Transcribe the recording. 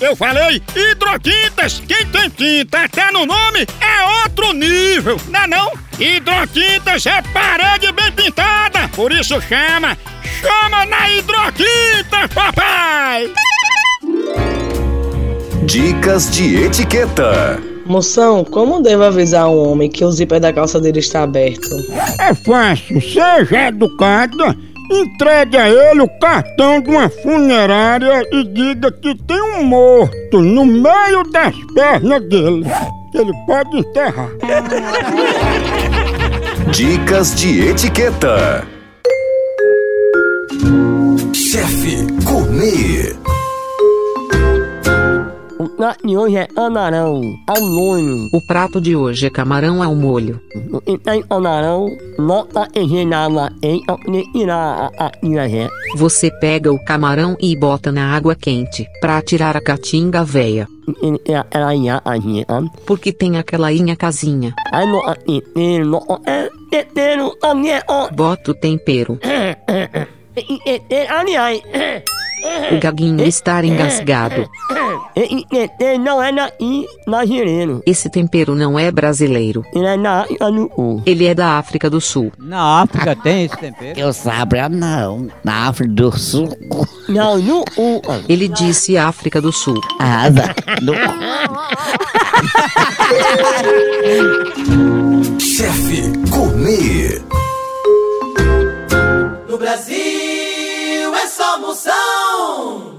Eu falei hidrotintas. Quem tem tinta até no nome é outro nível, não é não? Hidrotintas é parede bem pintada, por isso chama, chama na hidrotinta, papai! Dicas de etiqueta. Moção, como devo avisar um homem que o zíper da calça dele está aberto? É fácil, seja educada, entregue a ele o cartão de uma funerária e diga que tem um morto no meio das pernas dele. Ele pode enterrar. Dicas de etiqueta. Chefe Gourmet. O prato de hoje é camarão ao molho. O prato de hoje é camarão ao molho. E tem camarão, nota engenada em tirar a. Você pega o camarão e bota na água quente pra tirar a catinga véia, porque tem aquela inha casinha. É. Bota o tempero. O gaguinho está engasgado. É, é, é, não é na nigeriano. Esse tempero não é brasileiro. Ele é da África do Sul. Ele é da África do Sul. Na África tem esse tempero? Eu sabia ah, não. Na África do Sul. Não, no U. Ele disse África do Sul. Ah, tá. no Chefe Gourmet. No Brasil é só moção.